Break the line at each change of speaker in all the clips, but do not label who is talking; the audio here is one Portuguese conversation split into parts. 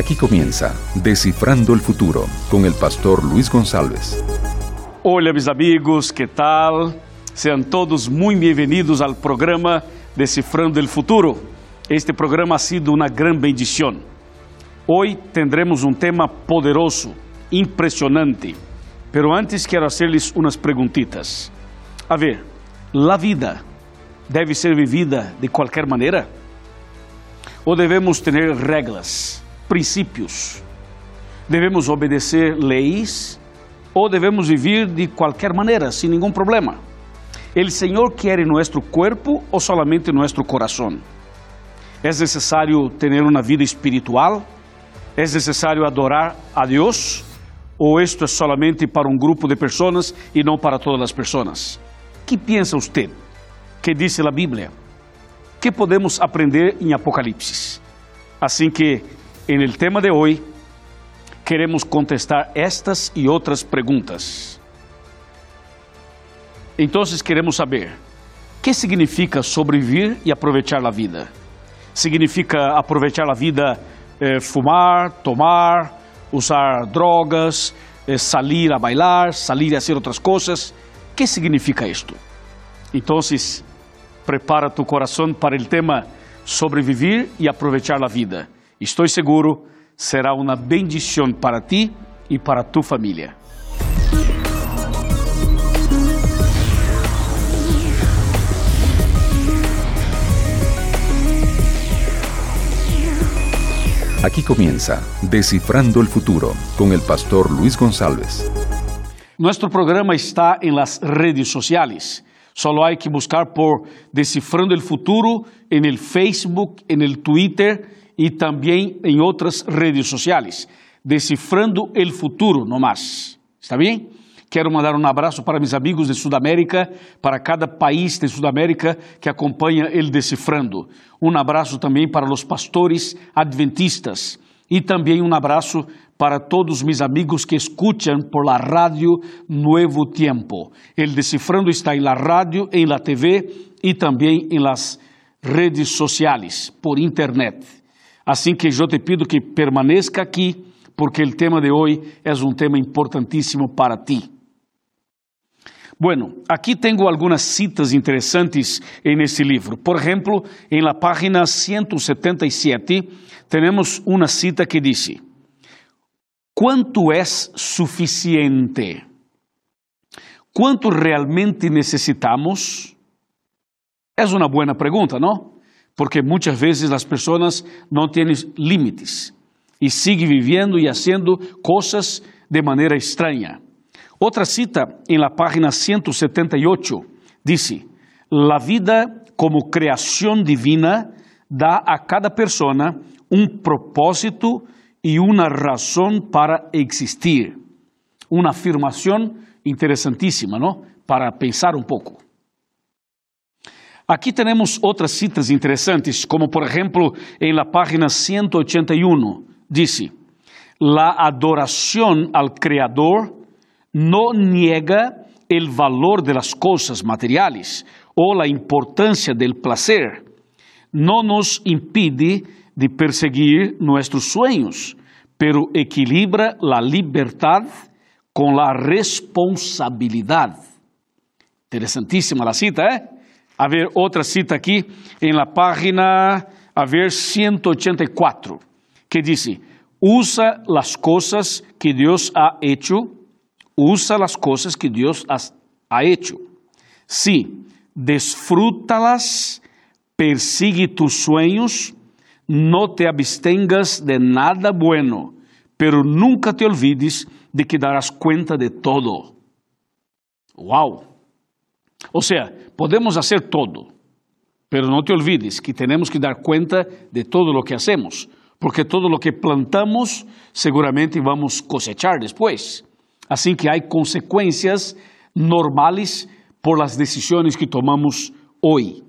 Aquí comienza Descifrando el Futuro con el pastor Luis González.
Hola mis amigos, ¿qué tal? Sean todos muy bienvenidos al programa Descifrando el Futuro. Este programa ha sido una gran bendición. Hoy tendremos un tema poderoso, impresionante, pero antes quiero hacerles unas preguntitas. A ver, ¿la vida debe ser vivida de cualquier manera? ¿O debemos tener reglas, princípios? ¿Debemos obedecer leis? ¿O debemos vivir de cualquier manera, sin ningún problema? ¿El Señor quiere nuestro cuerpo o solamente nuestro corazón? ¿Es necesario tener una vida espiritual? ¿Es necesario adorar a Dios? ¿O esto es solamente para un grupo de personas y no para todas las personas? ¿Qué piensa usted? ¿Qué dice la Biblia? ¿Qué podemos aprender en Apocalipsis? Así que en el tema de hoy queremos contestar estas y otras preguntas. Entonces queremos saber, ¿qué significa sobrevivir y aprovechar la vida? ¿Significa aprovechar la vida, eh, fumar, tomar, usar drogas, eh, salir a bailar, salir a hacer otras cosas? ¿Qué significa esto? Entonces, prepara tu corazón para el tema sobrevivir y aprovechar la vida. Estoy seguro, será una bendición para ti y para tu familia.
Aquí comienza Descifrando el Futuro con el pastor Luis González.
Nuestro programa está en las redes sociales. Solo hay que buscar por Descifrando el Futuro en el Facebook, en el Twitter y también en otras redes sociales. Descifrando el Futuro, no más. ¿Está bien? Quero mandar um abraço para meus amigos de Sudamérica, para cada país de Sudamérica que acompanha el Decifrando. Um abraço também para os pastores adventistas e também um abraço para todos meus amigos que escutam por la rádio Nuevo Tiempo. El Decifrando está em la rádio, em la TV e também em las redes sociais, por internet. Assim que eu te pido que permaneça aqui, porque o tema de hoje é um tema importantíssimo para ti. Bueno, aqui tenho algumas citas interessantes este livro. Por exemplo, em la página 177 temos uma cita que diz: ¿Quanto é suficiente? ¿Quanto realmente necessitamos? É uma boa pergunta, não? Porque muitas vezes as pessoas não têm limites e seguem vivendo e fazendo coisas de maneira estranha. Otra cita en la página 178 dice, la vida como creación divina da a cada persona un propósito y una razón para existir. Una afirmación interesantísima, ¿no? Para pensar un poco. Aquí tenemos otras citas interesantes, como por ejemplo en la página 181, dice, la adoración al Creador no niega el valor de las cosas materiales o la importancia del placer. No nos impide de perseguir nuestros sueños, pero equilibra la libertad con la responsabilidad. Interesantísima la cita, ¿eh? A ver, otra cita aquí en la página, a ver, 184, que dice, usa las cosas que Dios ha hecho usa las cosas que has, ha hecho. Sí, disfrútalas, persigue tus sueños, no te abstengas de nada bueno, pero nunca te olvides de que darás cuenta de todo. Wow. O sea, podemos hacer todo, pero no te olvides que tenemos que dar cuenta de todo lo que hacemos, porque todo lo que plantamos seguramente vamos cosechar después. Assim que há consequências normais por as decisões que tomamos hoje.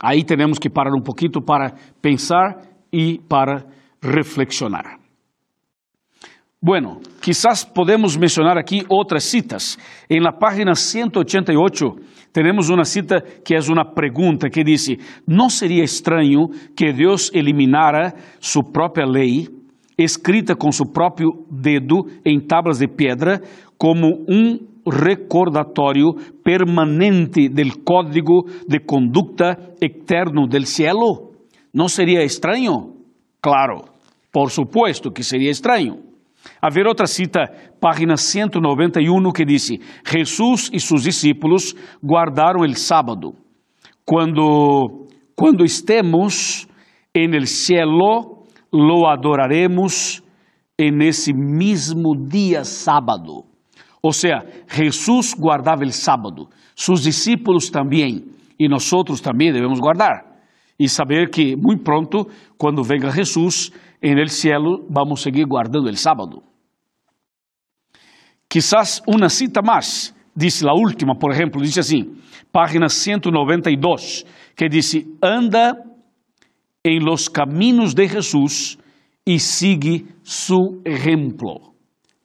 Aí temos que parar um pouquinho para pensar e para reflexionar. Bueno, quizás podemos mencionar aqui outras citas. Em la página 188 temos uma cita que é uma pergunta que diz: Não seria estranho que Deus eliminara sua própria lei escrita com seu próprio dedo em tábuas de pedra, como um recordatório permanente del código de conduta eterno del cielo? ¿No sería extraño? Claro, por supuesto que sería extraño. A ver outra cita, página 191, que diz: Jesus e seus discípulos guardaram o sábado. Quando, quando estemos en el cielo, lo adoraremos en ese mismo día sábado. Ou seja, Jesus guardava o sábado, seus discípulos também, e nós também devemos guardar. E saber que muito pronto, quando venga Jesus, em el cielo vamos seguir guardando o sábado. Quizás uma cita mais, diz a última, por exemplo, diz assim, página 192, que diz: Anda em los caminos de Jesus e sigue su exemplo.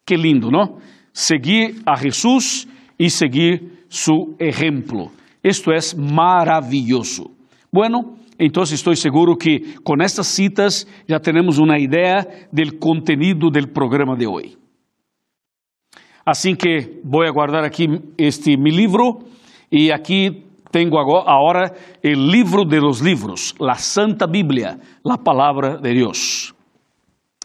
Que lindo, não? Seguir a Jesus e seguir su exemplo. Isto é maravilhoso. Bueno, então estou seguro que com estas citas já temos uma ideia do contenido do programa de hoje. Assim que vou guardar aqui este meu livro e aqui tenho agora o livro de los livros, a Santa Bíblia, a palavra de Deus.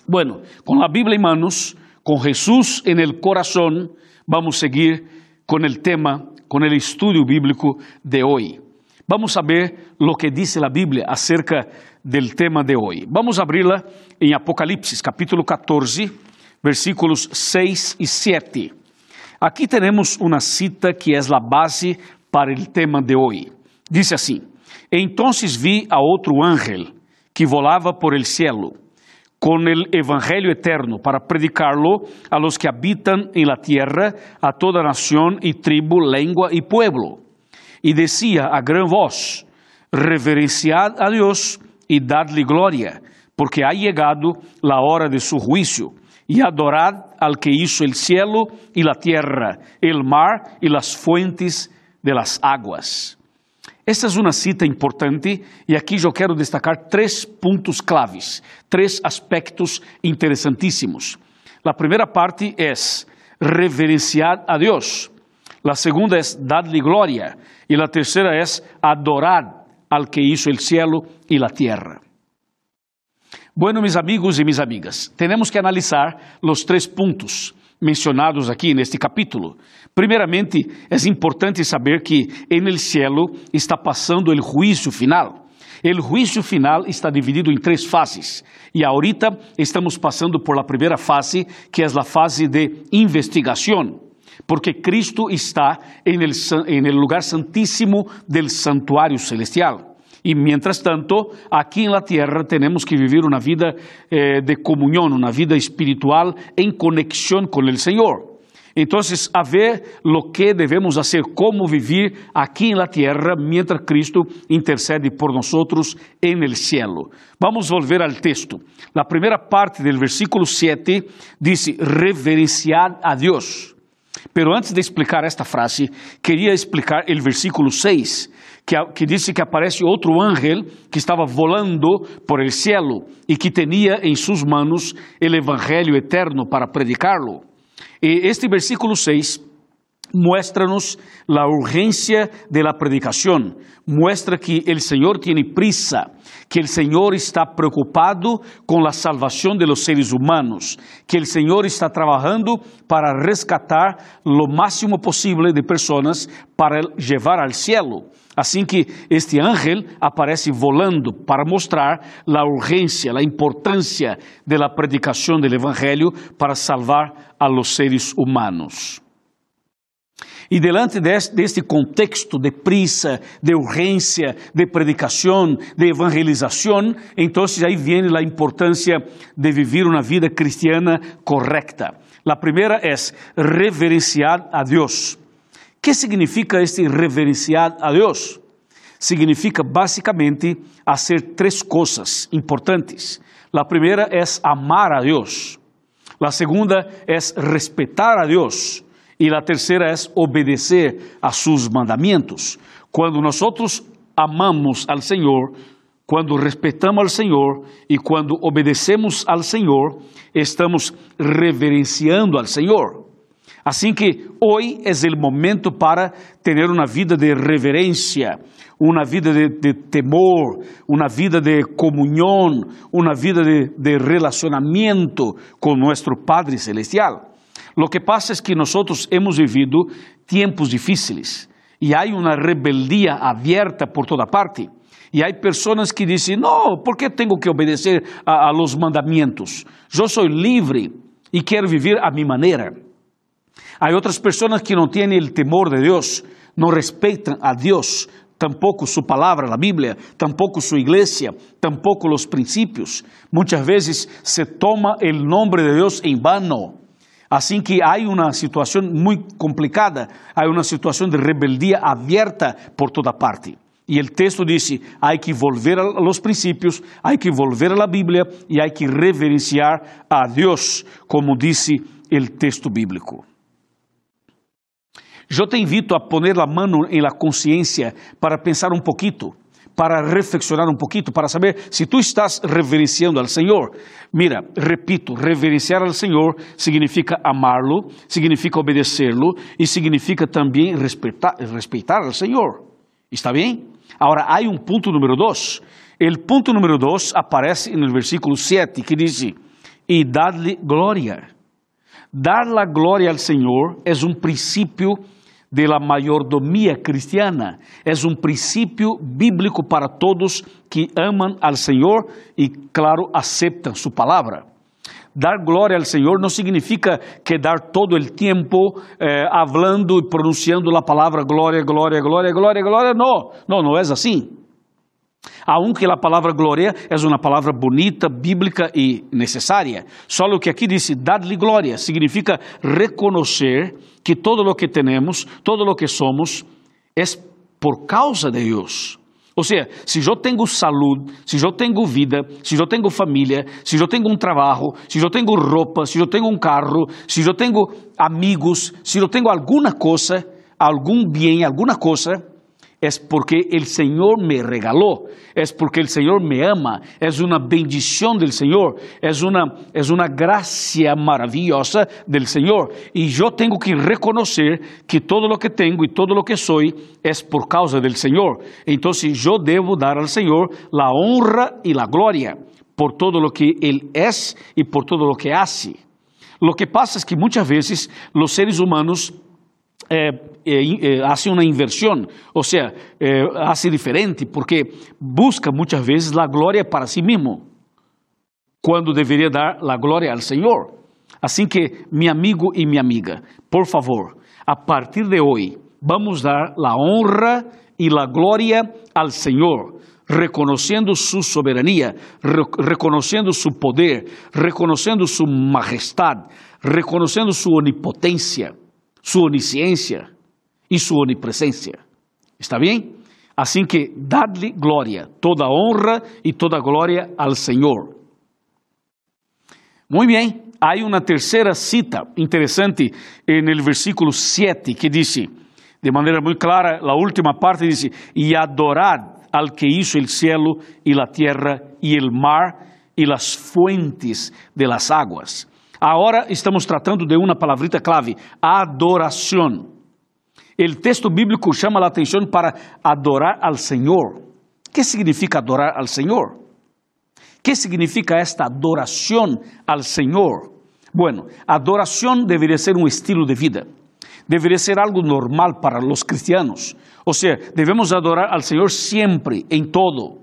Bueno, com a Bíblia em manos, com Jesus en el corazón, vamos seguir com o tema, com o estudo bíblico de hoje. Vamos a ver lo que dice la Biblia acerca del tema de hoy. Vamos a abrirla en Apocalipsis, capítulo 14, versículos 6 y 7. Aquí tenemos una cita que es la base para el tema de hoy. Dice así: Entonces vi a otro ángel que volaba por el cielo con el evangelio eterno para predicarlo a los que habitan en la tierra, a toda nación y tribu, lengua y pueblo e decía a gran voz, reverenciad a Dios y dadle gloria, porque ha llegado la hora de su juicio, y adorad al que hizo el cielo y la tierra, el mar y las fuentes de las aguas. Esta é uma cita importante e aqui eu quero destacar três pontos claves, três aspectos interessantíssimos. A primeira parte é reverenciar a Deus. La segunda es darle gloria. Y la tercera es adorar al que hizo el cielo y la tierra. Bueno, mis amigos y mis amigas, tenemos que analizar los tres puntos mencionados aqui neste capítulo. Primeiramente, é importante saber que en el cielo está passando o juízo final. O juízo final está dividido em três fases. E ahorita estamos passando por la primeira fase, que é a fase de investigação porque Cristo está en el, en el lugar santíssimo del santuário celestial. E, mientras tanto, aqui en la tierra tenemos que vivir una vida eh, de comunión, una vida espiritual en conexión con el Señor. Entonces, a ver lo que debemos hacer, cómo vivir aquí en la tierra mientras Cristo intercede por nosotros en el cielo. Vamos a volver al texto. La primera parte del versículo 7 dice, reverenciar a Dios. Pero antes de explicar esta frase, queria explicar o versículo 6, que, que diz que aparece outro ángel que estava volando por el cielo e que tinha em suas manos o evangelho eterno para predicarlo. E este versículo 6 muestra-nos a urgência de la predicação, muestra que o Senhor tem prisa, que o Senhor está preocupado com a salvação de los seres humanos, que o Senhor está trabalhando para rescatar lo máximo possível de pessoas para levar al cielo. Assim que este ángel aparece volando para mostrar a urgência, a importância de la predicação do Evangelho para salvar a los seres humanos. E delante deste contexto de prisa, de urgência, de predicação, de evangelização, então aí vem a importância de viver uma vida cristiana correcta. A primeira é reverenciar a Deus. que significa este reverenciar a Deus? Significa basicamente fazer três coisas importantes. A primeira é amar a Deus. A segunda é respeitar a Deus. E a terceira é obedecer a seus mandamentos. Quando nós amamos ao Senhor, Quando respeitamos ao Senhor e quando obedecemos ao Senhor, estamos reverenciando ao Senhor. Assim que hoje é o momento para ter uma vida de reverência, uma vida de, de temor, uma vida de comunhão, uma vida de, de relacionamento com nosso Padre Celestial. Lo que pasa es que nosotros hemos vivido tiempos difíciles y hay una rebeldía abierta por toda parte. E há pessoas que dizem: Não, por que tenho que obedecer a, a los mandamentos? Eu sou livre e quero viver a minha maneira. Há outras pessoas que não têm o temor de Deus, não respeitam a Deus, tampouco sua palavra, a Bíblia, tampouco sua igreja, tampouco os princípios. Muitas vezes se toma o nome de Deus em vano. Assim que há uma situação muito complicada, há uma situação de rebeldia aberta por toda parte. E o texto diz: há que volver a los princípios, há que volver la Bíblia e há que reverenciar a Deus, como disse o texto bíblico. Eu te invito a poner a mão em la consciência para pensar um pouquito, para reflexionar um pouquito, para saber se tu estás reverenciando ao Senhor. Mira, repito, reverenciar ao Senhor significa amá-lo, significa obedecê-lo e significa também respeitar, respeitar ao Senhor. Está bem? Agora, há um ponto número dois. O ponto número dois aparece no versículo 7, que diz: E dá-lhe glória. Dar la glória ao Senhor é um princípio de la mayordomia cristiana. É um princípio bíblico para todos que amam ao Senhor e, claro, aceitam sua palavra. Dar glória ao Senhor não significa quedar todo o tempo eh, hablando e pronunciando a palavra glória, glória, glória, glória, glória. Não, não, não é assim. Aunque a palavra glória é uma palavra bonita, bíblica e necessária. Só o que aqui diz, dar-lhe glória, significa reconhecer que todo o que temos, todo o que somos, é por causa de Deus. Ou seja, se eu tenho saúde, se eu tenho vida, se eu tenho família, se eu tenho um trabalho, se eu tenho roupa, se eu tenho um carro, se eu tenho amigos, se eu tenho alguma coisa, algum bem, alguma coisa, é porque o Senhor me regalou, é porque o Senhor me ama, é uma bendição do Senhor, é uma, é uma graça maravilhosa do Senhor. E eu tenho que reconhecer que todo o que tenho e todo o que sou é por causa do Senhor. Então, eu devo dar ao Senhor a honra e a glória por todo o que Ele é e por todo o que hace. Lo que pasa es que muitas vezes os seres humanos eh, eh, hace uma inversão, ou seja, eh, hace diferente, porque busca muitas vezes a glória para si mesmo, quando deveria dar a glória ao Senhor. Assim que, meu amigo e minha amiga, por favor, a partir de hoje, vamos dar a honra e a glória ao Senhor, reconhecendo sua soberania, reconhecendo seu poder, reconhecendo sua majestade, reconhecendo sua onipotência sua onisciência e sua onipresença. Está bem? Assim que dá-lhe glória, toda honra e toda glória ao Senhor. Muito bem, há uma terceira cita interessante no versículo 7 que diz, de maneira muito clara, a última parte diz: E adorad al que hizo el cielo y la tierra y el mar y las fuentes de las aguas. Agora estamos tratando de uma palavrita clave: adoração. O texto bíblico chama a atenção para adorar ao Senhor. O que significa adorar ao Senhor? O que significa esta adoração ao Senhor? Bueno, adoração deveria ser um estilo de vida. Deveria ser algo normal para os cristianos. Ou seja, devemos adorar ao Senhor sempre, em todo.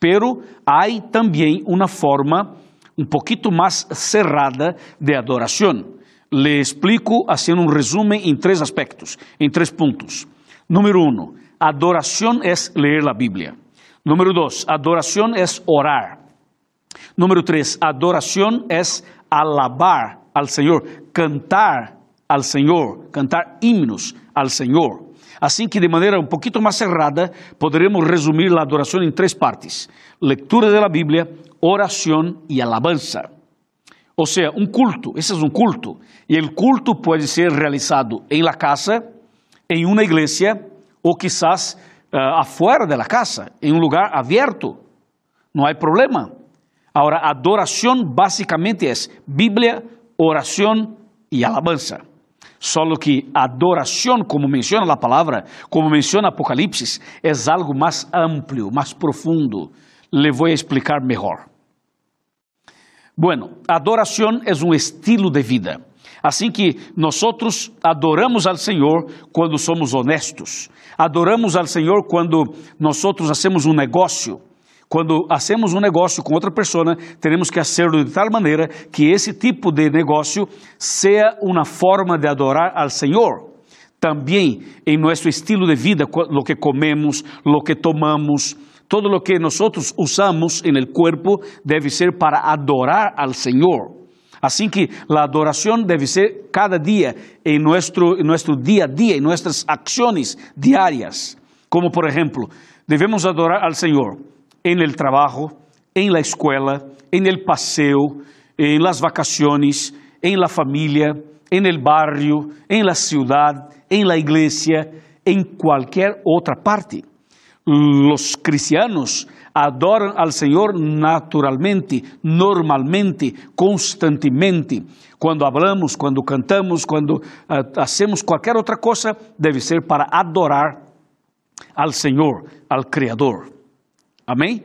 Pero há também uma forma um poquito mais cerrada de adoração. Le explico haciendo um resumo em três aspectos, em três pontos. Número um, adoração é ler a Bíblia. Número dois, adoração é orar. Número três, adoração é alabar al Senhor, cantar al Senhor, cantar himnos al Senhor. Assim que de maneira um pouquinho mais cerrada, poderemos resumir a adoração em três partes: leitura da Bíblia, oração e alabanza. Ou seja, um culto, esse é um culto. E o culto pode ser realizado em la casa, em uma igreja, ou quizás uh, afuera de la casa, em um lugar aberto. no hay problema. Ahora, adoración básicamente es Biblia, oración y alabanza. Solo que adoración, como menciona la palabra, como menciona Apocalipsis, es algo más amplio, más profundo. Le voy a explicar mejor. Bueno, adoración es un estilo de vida. Assim que nós adoramos ao Senhor quando somos honestos, adoramos ao Senhor quando nós hacemos um negócio. Quando hacemos um negócio com outra pessoa, teremos que hacerlo de tal maneira que esse tipo de negócio seja uma forma de adorar ao Senhor. Também em nosso estilo de vida, lo que comemos, lo que tomamos, todo lo que nós usamos en el cuerpo deve ser para adorar al Senhor. Assim que a adoração deve ser cada dia em nosso, em nosso dia a dia, em nossas ações diárias. Como, por exemplo, devemos adorar ao Senhor em el trabalho, em la escola, em el paseo, em las vacaciones, em la família, em el barrio, em la ciudad, em la iglesia, em qualquer outra parte. Los cristianos adoran al Señor naturalmente, normalmente, constantemente. Cuando hablamos, cuando cantamos, cuando uh, hacemos cualquier otra cosa, debe ser para adorar al Señor, al Creador. Amém?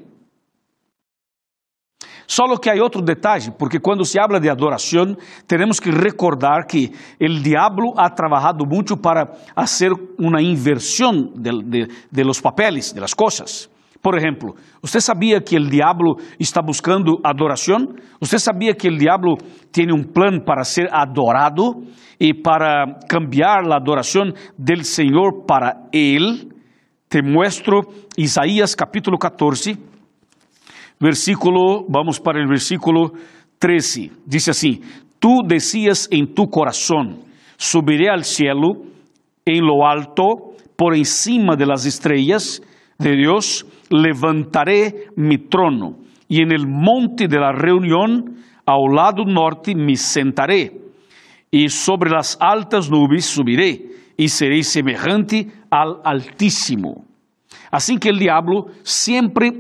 Solo que há outro detalhe, porque quando se habla de adoração, temos que recordar que o diabo ha trabalhado muito para fazer uma inversão de, de, de los papeles, de las cosas. Por exemplo, você sabia que o diabo está buscando adoração? Você sabia que o diabo tem um plano para ser adorado e para cambiar a adoração del Senhor para Ele? Te muestro Isaías capítulo 14, versículo, vamos para o versículo 13. Diz assim: Tu decías em tu coração: Subiré al cielo, em lo alto, por encima de las estrellas de Dios levantaré mi trono y en el monte de la reunión ao lado norte me sentaré y sobre las altas nubes subiré y seré semejante al Altísimo. Assim que o diabo sempre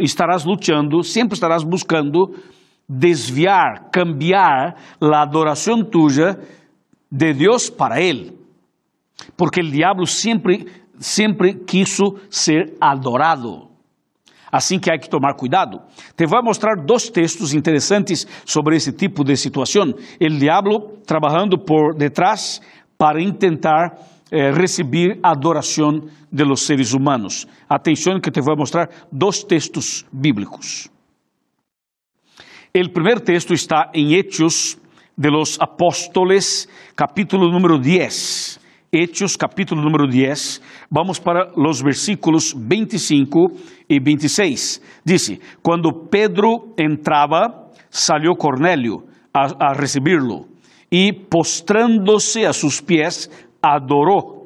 estarás lutando, sempre estarás buscando desviar, cambiar a adoração tuya de Deus para Ele. Porque o diabo sempre sempre quiso ser adorado. Assim que há que tomar cuidado. Te vou mostrar dois textos interessantes sobre esse tipo de situação. O diabo trabalhando por detrás para tentar eh, receber a adoração de los seres humanos. Atenção que te vou mostrar dois textos bíblicos. O primeiro texto está em Hechos de los Apóstoles, capítulo número 10. Hechos capítulo número 10, vamos para los versículos 25 e 26. Dice, quando Pedro entrava, salió Cornélio a, a recibirlo e postrándose a sus pies, adoró.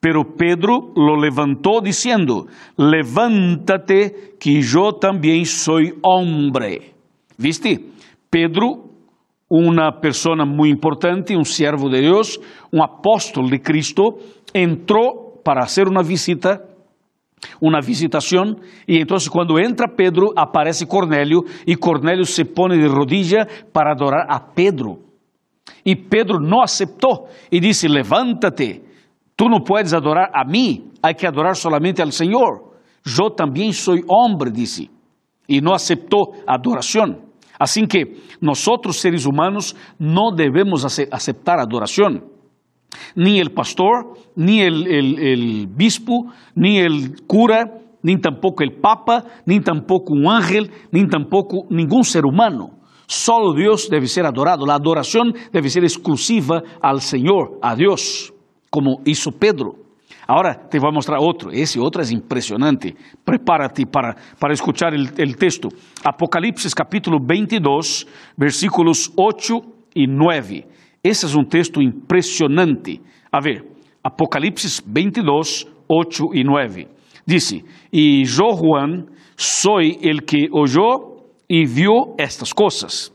Pero Pedro lo levantó diciendo, levántate que yo también soy hombre. ¿Viste? Pedro uma pessoa muito importante, um servo de Deus, um apóstolo de Cristo, entrou para fazer uma visita, uma visitação, e então quando entra Pedro, aparece Cornélio, e Cornélio se põe de rodilha para adorar a Pedro. E Pedro não aceitou e disse: Levántate, tu não puedes adorar a mim, há que adorar solamente ao Senhor. Eu também sou homem, disse, e não aceitou a adoração. Assim que nós, seres humanos, não devemos aceitar adoração. Nem o pastor, nem o bispo, nem o cura, nem tampouco o papa, nem tampouco um ángel, nem tampouco nenhum ser humano. Solo Deus deve ser adorado. A adoração deve ser exclusiva ao Senhor, a Deus, como hizo Pedro. Agora te vou mostrar outro. Esse outro é impressionante. Prepárate para, para escuchar o texto. Apocalipse capítulo 22, versículos 8 e 9. Esse é um texto impressionante. A ver, Apocalipse 22, 8 e 9. Dice, e eu, Juan, soy el que oyó e viu estas coisas.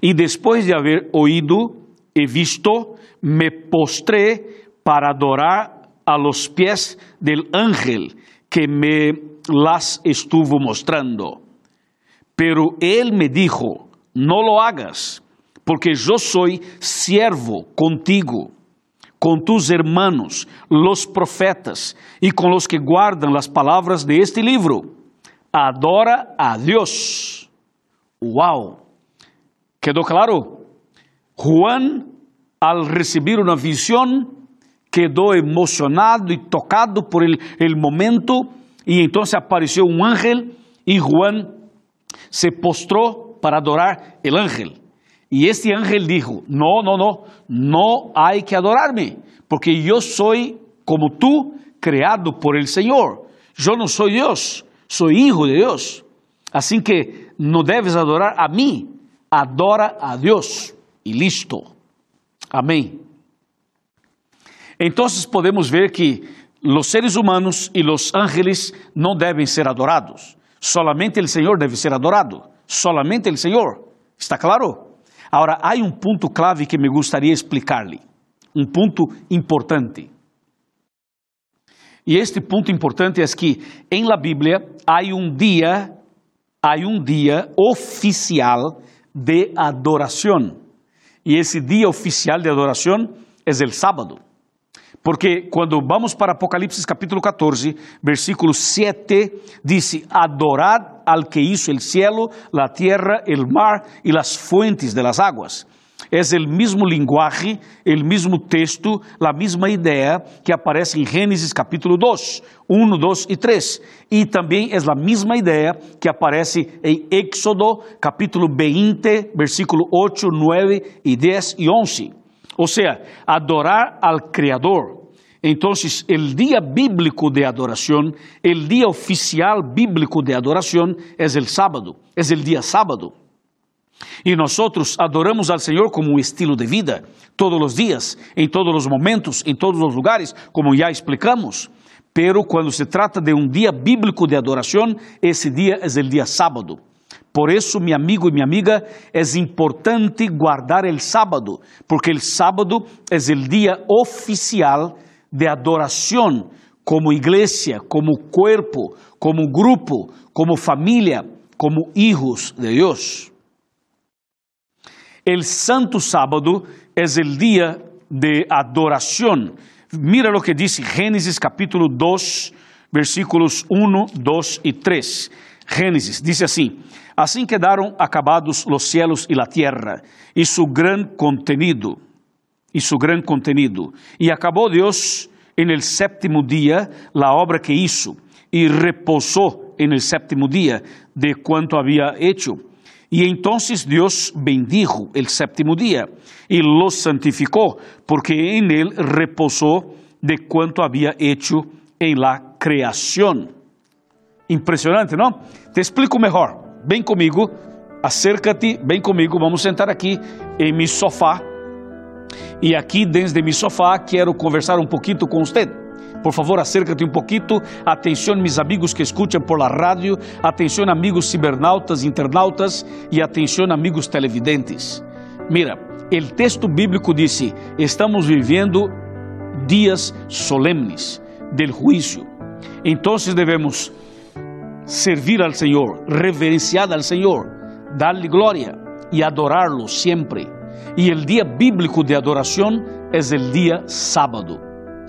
E depois de haber oído e visto, me postré para adorar a los pies del ángel que me las estuvo mostrando. Pero él me dijo, no lo hagas, porque yo soy siervo contigo, con tus hermanos, los profetas, y con los que guardan las palabras de este libro. Adora a Dios. ¡Wow! ¿Quedó claro? Juan, al recibir una visión, quedó emocionado y tocado por el, el momento, y entonces apareció un ángel, y Juan se postró para adorar el ángel. Y este ángel dijo, no, no, no, no hay que adorarme, porque yo soy como tú, creado por el Señor. Yo no soy Dios, soy hijo de Dios. Así que no debes adorar a mí, adora a Dios y listo. Amén. Entonces podemos ver que los seres humanos y los ángeles no deben ser adorados. Solamente el Señor debe ser adorado. Solamente el Señor. ¿Está claro? Ahora, hay un punto clave que me gustaría explicarle. Un punto importante. Y este punto importante es que en la Biblia hay un día, hay un día oficial de adoración. Y ese día oficial de adoración es el sábado. Porque quando vamos para Apocalipse capítulo 14, versículo 7, dice, adorad al que hizo el cielo, la tierra, el mar y las fuentes de las aguas. Es el mismo lenguaje, el mismo texto, la misma idea que aparece en Génesis capítulo 2, 1, 2 y 3. Y también es la misma idea que aparece en Éxodo capítulo 20, versículo 8, 9 y 10 y 11. O sea, adorar al Creador. Entonces, el día bíblico de adoración, el día oficial bíblico de adoración es el sábado, es el día sábado. Y nosotros adoramos al Señor como un estilo de vida, todos los días, en todos los momentos, en todos los lugares, como ya explicamos. Pero cuando se trata de un día bíblico de adoración, ese día es el día sábado. Por eso, mi amigo y mi amiga, es importante guardar el sábado, porque el sábado es el día oficial de adoración como iglesia, como cuerpo, como grupo, como familia, como hijos de Dios. El Santo Sábado es el día de adoración. Mira lo que dice Génesis capítulo 2, versículos 1, 2 y 3. Génesis dice así, así quedaron acabados los cielos y la tierra y su gran contenido, y su gran contenido. Y acabó Dios en el séptimo día la obra que hizo y reposó en el séptimo día de cuanto había hecho. Y entonces Dios bendijo el séptimo día y lo santificó, porque en él reposó de cuanto había hecho en la creación. Impresionante, ¿no? Te explico mejor. Ven conmigo, acércate, ven conmigo, vamos a sentar aquí en mi sofá. Y aquí desde mi sofá quiero conversar un poquito con usted. Por favor, acércate un poquito. Atención, mis amigos que escuchan por la radio. Atención, amigos cibernautas, internautas. Y atención, amigos televidentes. Mira, el texto bíblico dice: estamos viviendo dias solemnes del juicio. Entonces debemos servir al Señor, reverenciar darle gloria y adorarlo siempre. Y el día bíblico de adoración es el día sábado.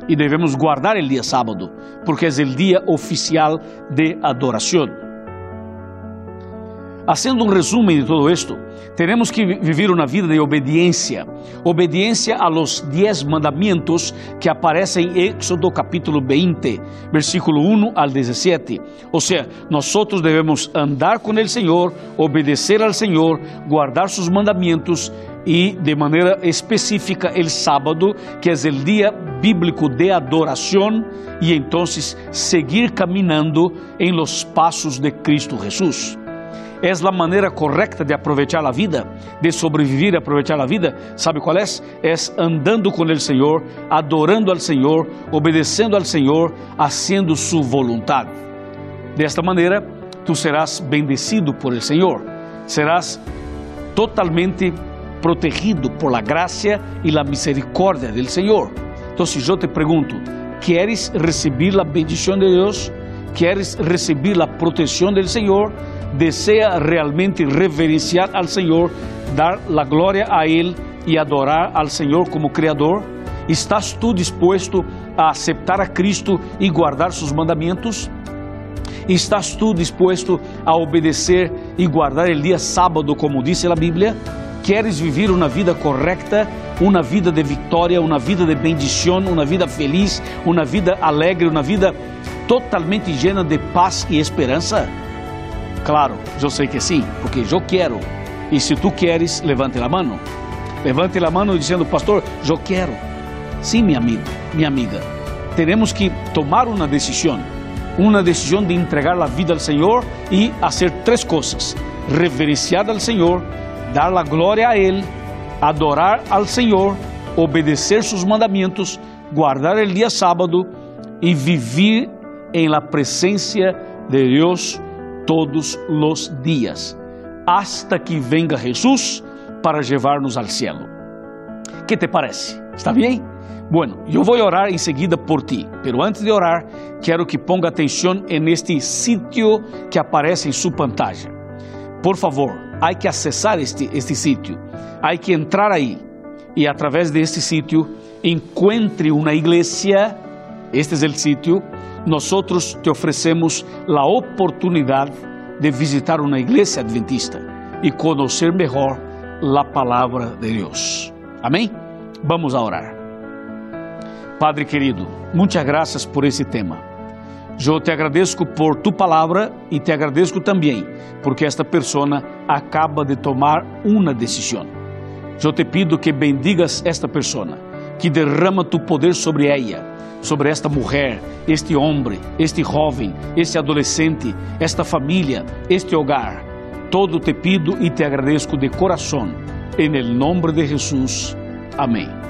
Y debemos guardar el día sábado, porque es el día oficial de adoración. Haciendo un resumen de todo esto, tenemos que vivir una vida de obediencia, obediencia a los diez mandamientos que aparecen en Éxodo capítulo 20, versículo 1 al 17. O sea, nosotros debemos andar con el Señor, obedecer al Señor, guardar sus mandamientos y de manera específica el sábado, que es el día bíblico de adoración, y entonces seguir caminando en los pasos de Cristo Jesús. É a maneira correta de aproveitar a vida, de sobreviver e aproveitar a vida. ¿Sabe qual é? É andando com o Senhor, adorando ao Senhor, obedecendo ao Senhor, haciendo su voluntad. Desta maneira, tu serás bendecido por el Senhor, serás totalmente protegido por la gracia y la misericordia del Señor. Entonces yo te pregunto, ¿quieres recibir la bendición de Dios? queres receber a proteção do Senhor, deseja realmente reverenciar al Senhor, dar a glória a Ele e adorar al Senhor como Criador? Estás tu disposto a aceitar a Cristo e guardar seus mandamentos? Estás tu disposto a obedecer e guardar o dia sábado, como diz a Bíblia? Queres viver uma vida correta, uma vida de vitória, uma vida de bendição, uma vida feliz, uma vida alegre, uma vida totalmente llena de paz e esperança? Claro, eu sei que sim, porque eu quero. E se tu queres, levante a mão. Levante a mão dizendo, pastor, eu quero. Sim, minha amiga, minha amiga. Teremos que tomar uma decisão. Uma decisão de entregar a vida ao Senhor e fazer três coisas: reverenciar ao Senhor, dar a glória a Ele, adorar ao Senhor, obedecer seus mandamentos, guardar o dia sábado e viver em la presencia de Deus todos os dias, hasta que venga Jesús para llevarnos al cielo. ¿Qué te parece? ¿Está bien? Bueno, eu vou orar em seguida por ti, pero antes de orar, quero que ponga atenção en este sitio que aparece em sua pantalla. Por favor, há que acessar este, este sitio, há que entrar aí e através deste sitio encontre uma igreja, este é o sitio, nós te oferecemos a oportunidade de visitar uma igreja adventista e conhecer melhor a palavra de Deus. Amém? Vamos a orar. Padre querido, muitas graças por esse tema. Eu te agradeço por tu palavra e te agradeço também porque esta pessoa acaba de tomar uma decisão. Eu te pido que bendigas esta pessoa, que derrama tu poder sobre ela sobre esta mulher, este homem, este jovem, este adolescente, esta família, este hogar. Todo te pido e te agradeço de coração. Em nome de Jesus. Amém.